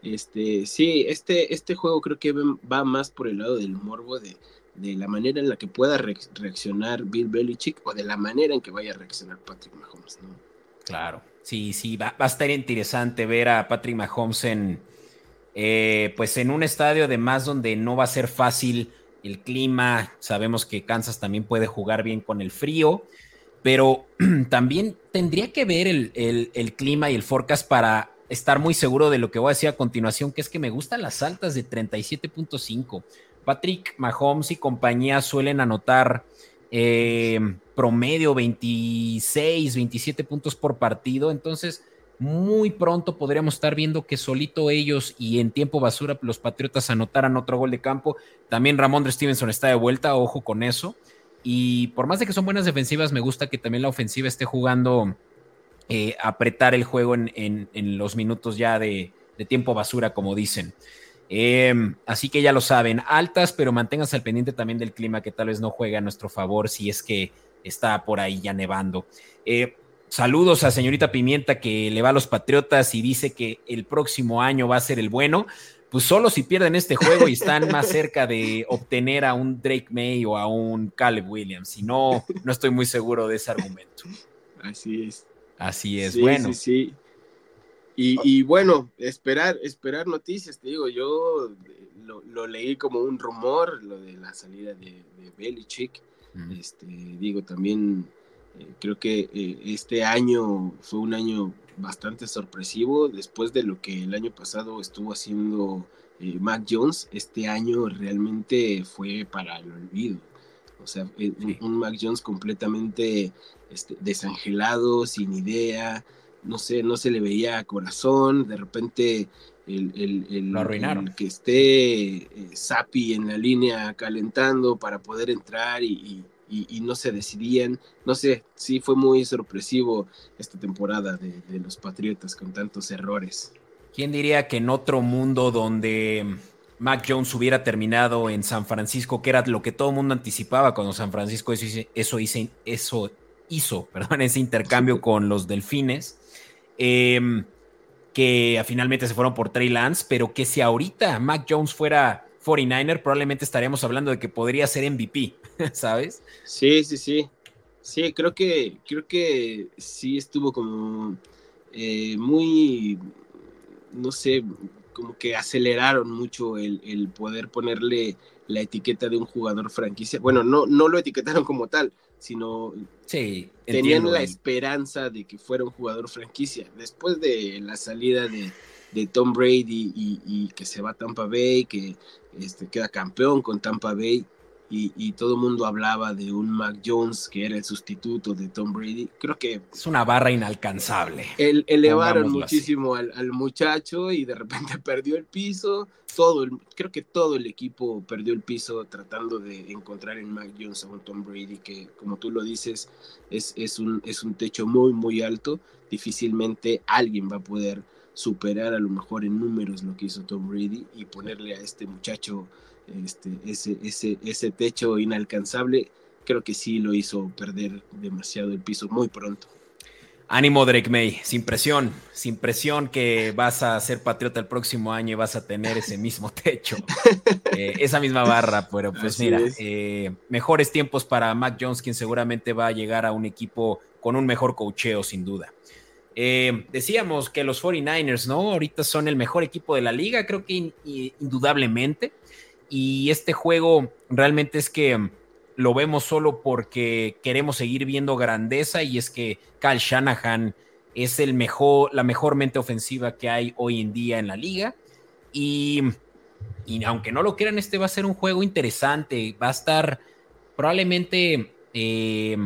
Este, sí, este, este juego creo que va más por el lado del morbo de, la manera en la que pueda reaccionar Bill Belichick o de la manera en que vaya a reaccionar Patrick Mahomes, ¿no? Claro, sí, sí, va, a estar interesante ver a Patrick Mahomes en, eh, pues en un estadio además donde no va a ser fácil el clima, sabemos que Kansas también puede jugar bien con el frío, pero también tendría que ver el, el clima y el forecast para estar muy seguro de lo que voy a decir a continuación, que es que me gustan las altas de 37.5. Patrick Mahomes y compañía suelen anotar eh, promedio 26, 27 puntos por partido, entonces muy pronto podríamos estar viendo que solito ellos y en tiempo basura los Patriotas anotaran otro gol de campo. También Ramón Stevenson está de vuelta, ojo con eso. Y por más de que son buenas defensivas, me gusta que también la ofensiva esté jugando eh, apretar el juego en, los minutos ya de, tiempo basura, como dicen. Em, así que ya lo saben, altas, pero manténganse al pendiente también del clima que tal vez no juegue a nuestro favor si es que está por ahí ya nevando. Eh, saludos a señorita Pimienta que le va a los Patriotas y dice que el próximo año va a ser el bueno. Pues solo si pierden este juego y están más cerca de obtener a un Drake May o a un Caleb Williams. Si no, no estoy muy seguro de ese argumento. Así es. Así es, bueno. Sí, sí. Y, bueno, esperar, esperar noticias, te digo, yo lo, leí como un rumor, lo de la salida de, de Belichick. Este, digo, también eh, creo que eh, este año fue un año bastante sorpresivo, después de lo que el año pasado estuvo haciendo eh, Mac Jones, este año realmente fue para el olvido. O sea, un Mac Jones completamente este, desangelado, sin idea, no sé, no se le veía corazón, de repente el, el, que esté eh, Sapi en la línea calentando para poder entrar y, y, no se decidían. No sé, sí fue muy sorpresivo esta temporada de, los Patriotas con tantos errores. ¿Quién diría que en otro mundo donde Mac Jones hubiera terminado en San Francisco, que era lo que todo el mundo anticipaba cuando San Francisco eso, eso, hizo, eso hizo perdón, ese intercambio con los Delfines? Em, que finalmente se fueron por Trey Lance, pero que si ahorita Mac Jones fuera 49er, probablemente estaríamos hablando de que podría ser MVP, ¿sabes? Sí, sí, sí. Sí, creo que, creo que sí estuvo como eh, muy, no sé, como que aceleraron mucho el, el, poder ponerle la etiqueta de un jugador franquicia. Bueno, no, no lo etiquetaron como tal, sino sí, tenían la esperanza de que fuera un jugador franquicia. Después de la salida de, de Tom Brady y, que se va a Tampa Bay, que este, queda campeón con Tampa Bay, y, todo el mundo hablaba de un Mac Jones que era el sustituto de Tom Brady. Creo que... Es una barra inalcanzable. El, elevaron muchísimo al, muchacho y de repente perdió el piso. Todo, creo que todo el equipo perdió el piso tratando de encontrar en Mac Jones a un Tom Brady que, como tú lo dices, es, es, un, es un techo muy, muy alto. Difícilmente alguien va a poder superar a lo mejor en números lo que hizo Tom Brady y ponerle a este muchacho este, ese, ese, ese techo inalcanzable, creo que sí lo hizo perder demasiado el piso muy pronto. Ánimo, Drake May, sin presión, sin presión que vas a ser patriota el próximo año y vas a tener ese mismo techo, eh, esa misma barra, pero pues mira, eh, mejores tiempos para Mac Jones, quien seguramente va a llegar a un equipo con un mejor cocheo, sin duda. Eh, decíamos que los 49ers, ¿no? Ahorita son el mejor equipo de la liga, creo que indudablemente. Y este juego realmente es que mm, lo vemos solo porque queremos seguir viendo grandeza y es que Kyle Shanahan es el mejor, la mejor mente ofensiva que hay hoy en día en la liga. Y, aunque no lo quieran, este va a ser un juego interesante. Va a estar probablemente, eh,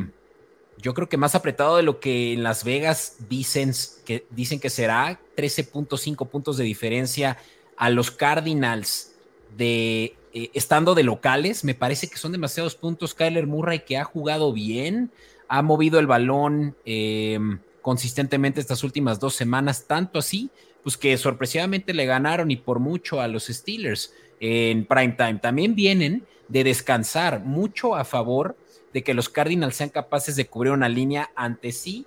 yo creo que más apretado de lo que en Las Vegas dicen que, dicen que será. 13.5 puntos de diferencia a los Cardinals de eh, estando de locales. Me parece que son demasiados puntos. Kyler Murray que ha jugado bien, ha movido el balón em, consistentemente estas últimas dos semanas, tanto así, pues que sorpresivamente le ganaron y por mucho a los Steelers en prime time. También vienen de descansar mucho a favor de que los Cardinals sean capaces de cubrir una línea ante sí,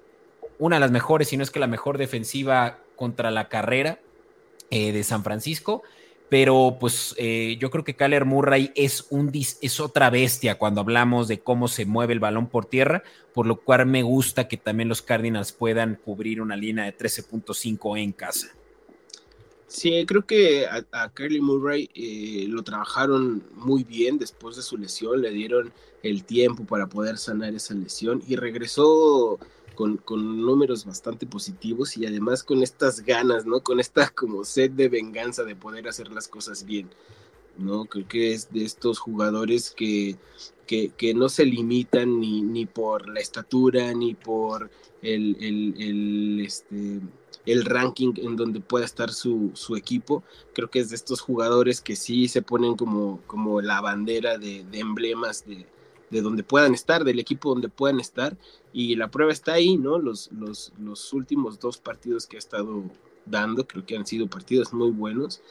una de las mejores, si no es que la mejor defensiva contra la carrera eh, de San Francisco pero pues eh, yo creo que Kyler Murray es, un, es otra bestia cuando hablamos de cómo se mueve el balón por tierra, por lo cual me gusta que también los Cardinals puedan cubrir una línea de 13.5 en casa. Sí, creo que a, a Murray eh, lo trabajaron muy bien después de su lesión, le dieron el tiempo para poder sanar esa lesión y regresó con, números bastante positivos y además con estas ganas, ¿no? Con esta como sed de venganza de poder hacer las cosas bien, ¿no? Creo que es de estos jugadores que, que, no se limitan ni, ni, por la estatura, ni por el, el, este, el ranking en donde pueda estar su, su, equipo. Creo que es de estos jugadores que sí se ponen como, como la bandera de emblemas de, de donde puedan estar, del equipo donde puedan estar, y la prueba está ahí, ¿no? Los, los, los últimos dos partidos que ha estado dando, creo que han sido partidos muy buenos,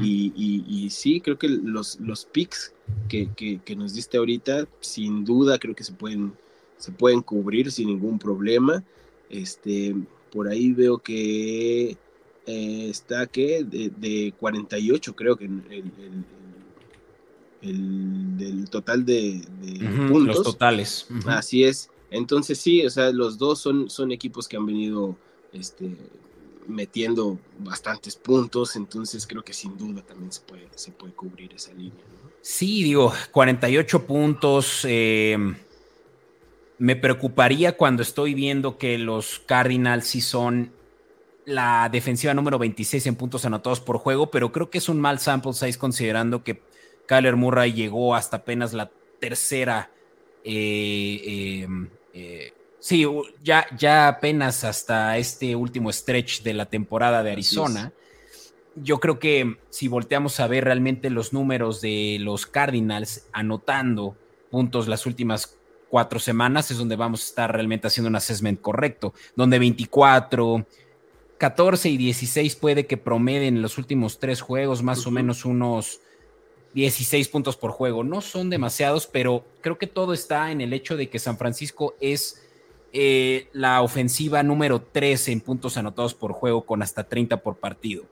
y, y, sí, creo que los, los picks que, que, nos diste ahorita, sin duda, creo que se pueden, se pueden cubrir sin ningún problema. Este, por ahí veo que eh, está que de, de, 48, creo que el, el, el del total de, puntos. Los totales. Así es. Entonces sí, o sea, los dos son, son equipos que han venido este, metiendo bastantes puntos, entonces creo que sin duda también se puede, se puede cubrir esa línea. Sí, digo, 48 puntos. Eh, me preocuparía cuando estoy viendo que los Cardinals sí son la defensiva número 26 en puntos anotados por juego, pero creo que es un mal sample size considerando que Kyler Murray llegó hasta apenas la tercera. Eh, em, eh, sí, ya, ya apenas hasta este último stretch de la temporada de Arizona. Yo creo que si volteamos a ver realmente los números de los Cardinals anotando puntos las últimas cuatro semanas es donde vamos a estar realmente haciendo un assessment correcto, donde 24, 14 y 16 puede que promeden en los últimos tres juegos más o menos unos 16 puntos por juego. No son demasiados, pero creo que todo está en el hecho de que San Francisco es eh, la ofensiva número 13 en puntos anotados por juego con hasta 30 por partido.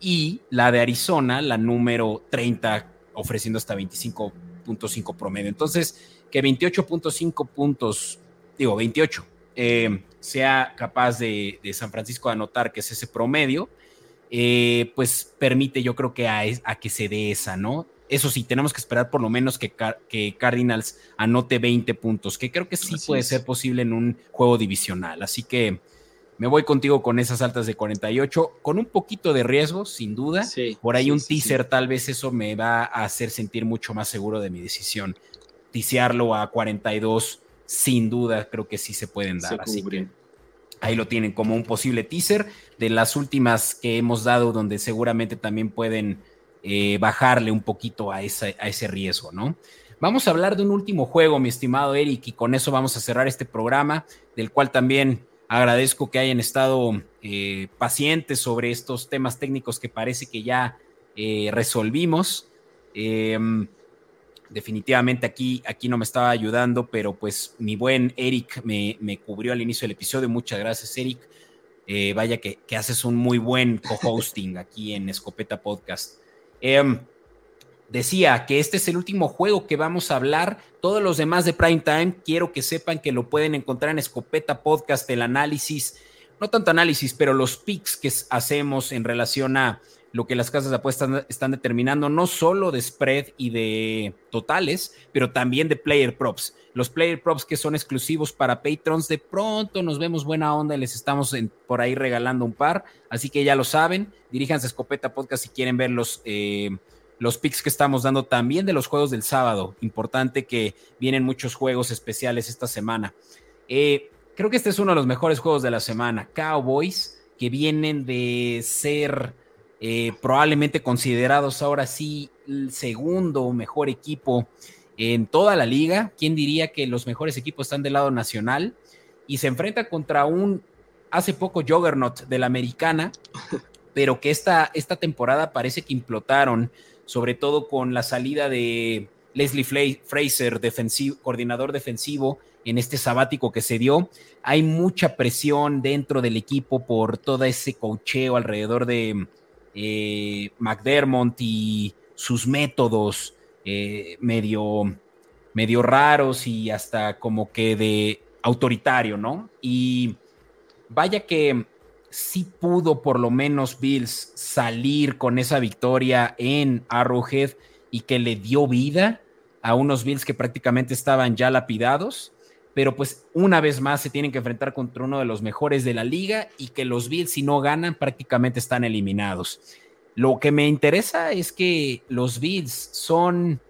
Y la de Arizona, la número 30, ofreciendo hasta 25.5 promedio. Entonces, que 28.5 puntos, digo 28, eh, sea capaz de, San Francisco anotar, que es ese promedio, eh, pues permite yo creo que a, que se dé esa, ¿no? Eso sí, tenemos que esperar por lo menos que, que Cardinals anote 20 puntos, que creo que sí puede ser posible en un juego divisional. Así que me voy contigo con esas altas de 48, con un poquito de riesgo, sin duda. por ahí un teaser, tal vez eso me va a hacer sentir mucho más seguro de mi decisión. Tisearlo a 42, sin duda, creo que sí se pueden dar. así que ahí lo tienen como un posible teaser de las últimas que hemos dado, donde seguramente también pueden eh, bajarle un poquito a, ese, a ese riesgo, ¿no? Vamos a hablar de un último juego, mi estimado Eric, y con eso vamos a cerrar este programa, del cual también agradezco que hayan estado eh, pacientes sobre estos temas técnicos que parece que ya eh, resolvimos. Em, definitivamente aquí, aquí no me estaba ayudando, pero pues mi buen Eric me, cubrió al inicio del episodio. Muchas gracias, Eric. vaya que, que, haces un muy buen co-hosting aquí en Escopeta Podcast. Em, decía que este es el último juego que vamos a hablar. Todos los demás de Prime Time, quiero que sepan que lo pueden encontrar en Escopeta Podcast, el análisis, no tanto análisis, pero los picks que hacemos en relación a lo que las casas de apuestas están determinando, no solo de spread y de totales, pero también de player props. Los player props que son exclusivos para patrons, de pronto nos vemos buena onda y les estamos por ahí regalando un par. Así que ya lo saben, diríjanse a Escopeta Podcast si quieren ver los, eh, los picks que estamos dando también de los juegos del sábado. Importante que vienen muchos juegos especiales esta semana. Eh, creo que este es uno de los mejores juegos de la semana. Cowboys, que vienen de ser eh, probablemente considerados ahora sí el segundo mejor equipo en toda la liga. ¿Quién diría que los mejores equipos están del lado nacional? Y se enfrenta contra un hace poco Juggernaut de la americana, pero que esta, esta temporada parece que implotaron, sobre todo con la salida de Leslie Fraser, defensivo, coordinador defensivo, en este sabático que se dio. Hay mucha presión dentro del equipo por todo ese cocheo alrededor de eh, McDermott y sus métodos eh, medio, medio raros y hasta como que de autoritario, ¿no? Y vaya que sí pudo por lo menos Bills salir con esa victoria en Arrowhead y que le dio vida a unos Bills que prácticamente estaban ya lapidados pero pues una vez más se tienen que enfrentar contra uno de los mejores de la liga y que los Bills si no ganan prácticamente están eliminados. Lo que me interesa es que los Bills son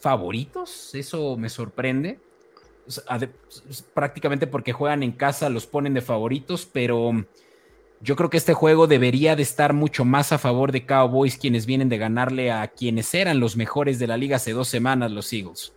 favoritos, eso me sorprende. Prácticamente porque juegan en casa los ponen de favoritos, pero yo creo que este juego debería de estar mucho más a favor de Cowboys, quienes vienen de ganarle a quienes eran los mejores de la liga hace dos semanas, los Eagles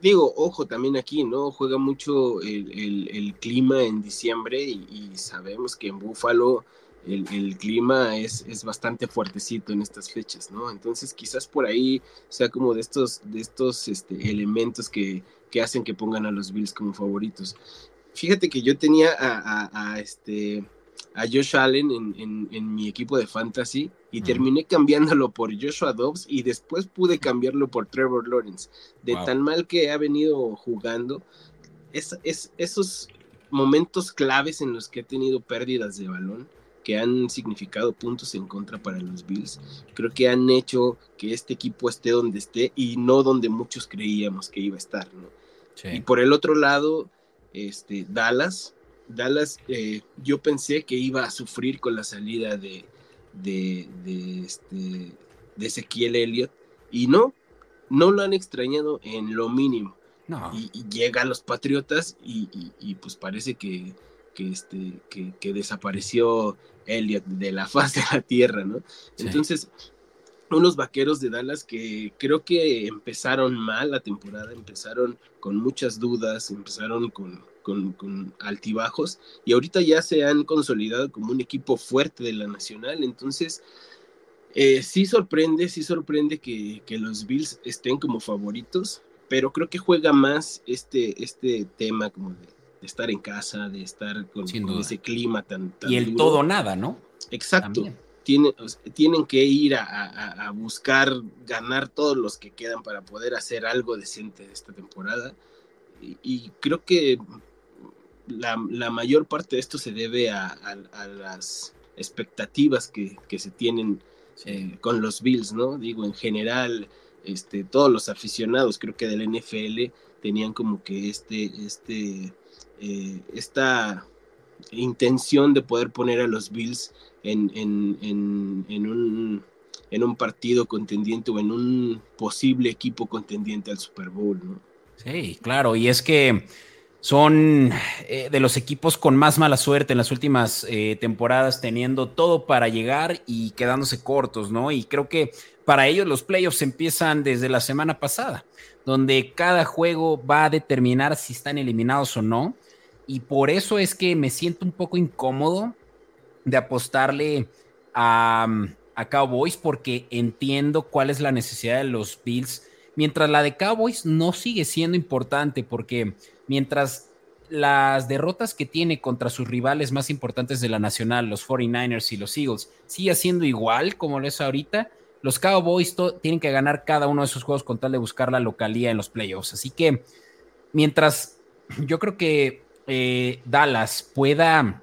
digo, ojo también aquí, ¿no? Juega mucho el, clima en diciembre y, sabemos que en Búfalo el, clima es, es, bastante fuertecito en estas fechas, ¿no? Entonces quizás por ahí sea como de estos, de estos este, elementos que, que hacen que pongan a los Bills como favoritos. Fíjate que yo tenía a este a Josh Allen en, mi equipo de fantasy y terminé cambiándolo por Joshua Dobbs y después pude cambiarlo por Trevor Lawrence. De tan mal que ha venido jugando, es, esos momentos claves en los que ha tenido pérdidas de balón que han significado puntos en contra para los Bills, creo que han hecho que este equipo esté donde esté y no donde muchos creíamos que iba a estar, Y por el otro lado, este, Dallas, Dallas, eh, yo pensé que iba a sufrir con la salida de, de, este, de Ezequiel Elliott y no, no lo han extrañado en lo mínimo. Y, llega a los Patriotas y, pues parece que, que, este, que, desapareció Elliott de la faz de la tierra, ¿no? Entonces, unos vaqueros de Dallas que creo que empezaron mal la temporada, empezaron con muchas dudas, empezaron con, con, altibajos y ahorita ya se han consolidado como un equipo fuerte de la nacional. Entonces, eh, sí sorprende, sí sorprende que, los Bills estén como favoritos, pero creo que juega más este, este tema como de, estar en casa, de estar con, ese clima tan, Y el todo nada, ¿no? Exacto tienen que ir a, buscar ganar todos los que quedan para poder hacer algo decente esta temporada. Y, creo que la, mayor parte de esto se debe a, las expectativas que, se tienen eh, con los Bills, ¿no? Digo, en general, este, todos los aficionados, creo que del NFL, tenían como que este, este, eh, esta intención de poder poner a los Bills en, un, en un partido contendiente o en un posible equipo contendiente al Super Bowl, ¿no? Sí, claro, y es que son eh, de los equipos con más mala suerte en las últimas eh, temporadas, teniendo todo para llegar y quedándose cortos, ¿no? Y creo que para ellos los playoffs empiezan desde la semana pasada, donde cada juego va a determinar si están eliminados o no. Y por eso es que me siento un poco incómodo de apostarle a, Cowboys porque entiendo cuál es la necesidad de los Bills. Mientras la de Cowboys no sigue siendo importante porque mientras las derrotas que tiene contra sus rivales más importantes de la nacional, los 49ers y los Eagles, sigue siendo igual como lo es ahorita, los Cowboys tienen que ganar cada uno de esos juegos con tal de buscar la localía en los playoffs. Así que mientras yo creo que eh, Dallas pueda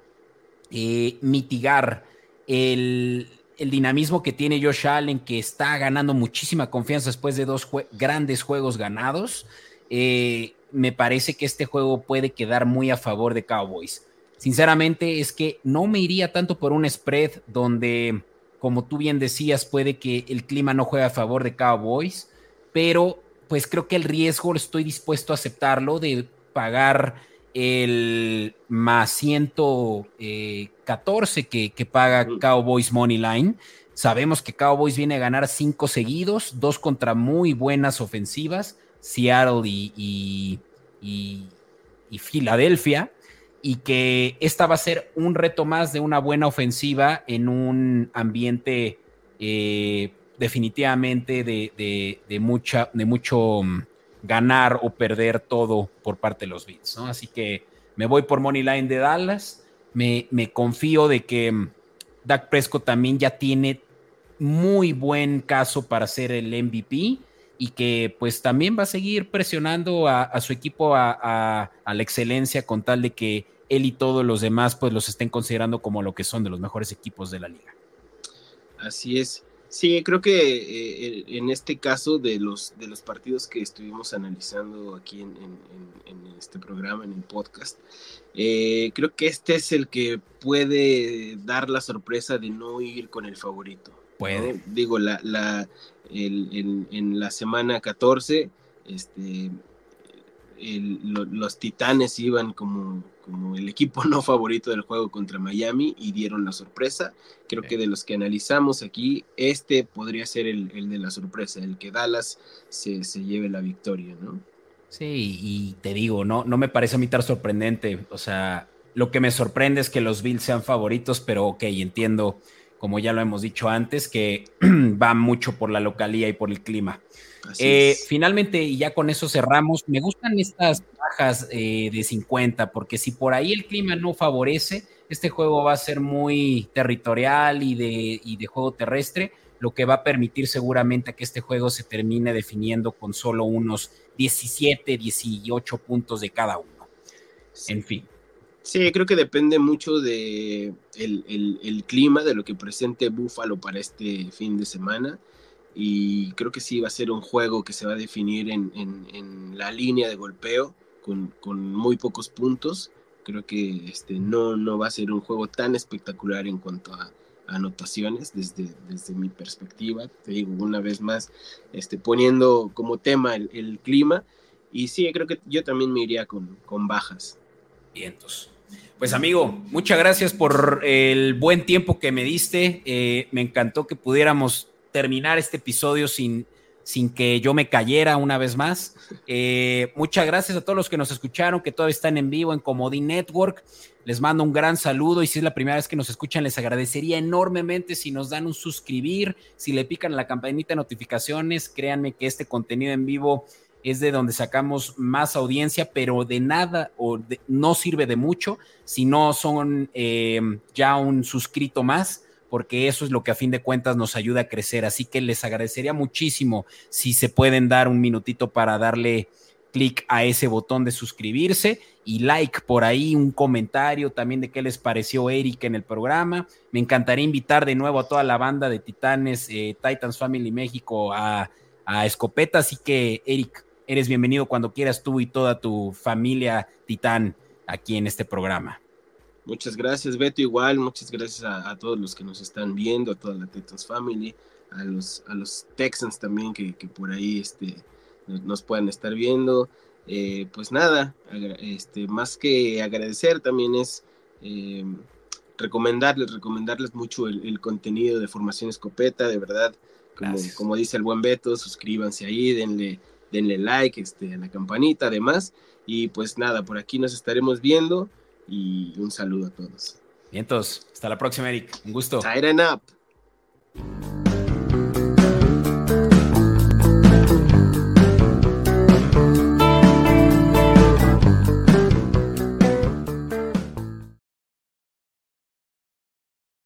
eh, mitigar el, dinamismo que tiene Josh Allen, que está ganando muchísima confianza después de dos grandes juegos ganados, eh, me parece que este juego puede quedar muy a favor de Cowboys. Sinceramente es que no me iría tanto por un spread donde, como tú bien decías, puede que el clima no juegue a favor de Cowboys, pero pues creo que el riesgo estoy dispuesto a aceptarlo de pagar el más 114 que, que paga Cowboys Money Line. Sabemos que Cowboys viene a ganar cinco seguidos, dos contra muy buenas ofensivas, Seattle y, y, Filadelfia, y que esta va a ser un reto más de una buena ofensiva en un ambiente eh, definitivamente de, de, mucha, de mucho mm, ganar o perder todo por parte de los Bills, ¿no? Así que me voy por Money Line de Dallas. Me, me confío de que mm, Dak Prescott también ya tiene muy buen caso para ser el MVP y que pues también va a seguir presionando a, su equipo a, la excelencia con tal de que él y todos los demás pues los estén considerando como lo que son de los mejores equipos de la liga. Así es. Sí, creo que eh, en este caso de los, de los partidos que estuvimos analizando aquí en, este programa, en el podcast, eh, creo que este es el que puede dar la sorpresa de no ir con el favorito. Puede. Digo, la, la, en la semana 14, este, los Titanes iban como, como el equipo no favorito del juego contra Miami y dieron la sorpresa. Creo que de los que analizamos aquí, este podría ser el, de la sorpresa, el que Dallas se, lleve la victoria, ¿no? Sí, y te digo, no, no me parece a mí tan sorprendente. O sea, lo que me sorprende es que los Bills sean favoritos, pero ok, entiendo, como ya lo hemos dicho antes, que va mucho por la localía y por el clima. Eh, finalmente, y ya con eso cerramos, me gustan estas bajas eh, de 50, porque si por ahí el clima no favorece, este juego va a ser muy territorial y de, y de juego terrestre, lo que va a permitir seguramente que este juego se termine definiendo con solo unos 17, 18 puntos de cada uno. En fin. Sí, creo que depende mucho de el, clima, de lo que presente Búfalo para este fin de semana y creo que sí va a ser un juego que se va a definir en, en, la línea de golpeo con, con, muy pocos puntos. Creo que este, no, no va a ser un juego tan espectacular en cuanto a, anotaciones desde, desde mi perspectiva. Te digo una vez más, este, poniendo como tema el, el clima. Y sí, creo que yo también me iría con, con bajas. Vientos. Pues amigo, muchas gracias por el buen tiempo que me diste. Eh, me encantó que pudiéramos terminar este episodio sin, sin que yo me cayera una vez más. Eh, muchas gracias a todos los que nos escucharon, que todavía están en vivo en Comodi Network. Les mando un gran saludo y si es la primera vez que nos escuchan, les agradecería enormemente si nos dan un suscribir, si le pican la campanita de notificaciones. Créanme que este contenido en vivo es de donde sacamos más audiencia, pero de nada o no sirve de mucho si no son eh, ya un suscrito más porque eso es lo que a fin de cuentas nos ayuda a crecer. Así que les agradecería muchísimo si se pueden dar un minutito para darle clic a ese botón de suscribirse y like por ahí, un comentario también de qué les pareció Eric en el programa. Me encantaría invitar de nuevo a toda la banda de Titanes, eh, Titans Family México a, a Escopeta. Así que, Eric, eres bienvenido cuando quieras tú y toda tu familia Titán aquí en este programa. Muchas gracias, Beto. Igual, muchas gracias a, todos los que nos están viendo, a toda la Titans Family, a los, a los Texans también que, por ahí este, nos, puedan estar viendo. Eh, pues nada, este, más que agradecer también es em, recomendarles, recomendarles mucho el, contenido de Formación Escopeta, de verdad, como, como, dice el buen Beto, suscríbanse ahí, denle, denle like este, a la campanita además. Y pues nada, por aquí nos estaremos viendo y un saludo a todos. Bien, entonces, hasta la próxima, Eric. Un gusto. Tighten up.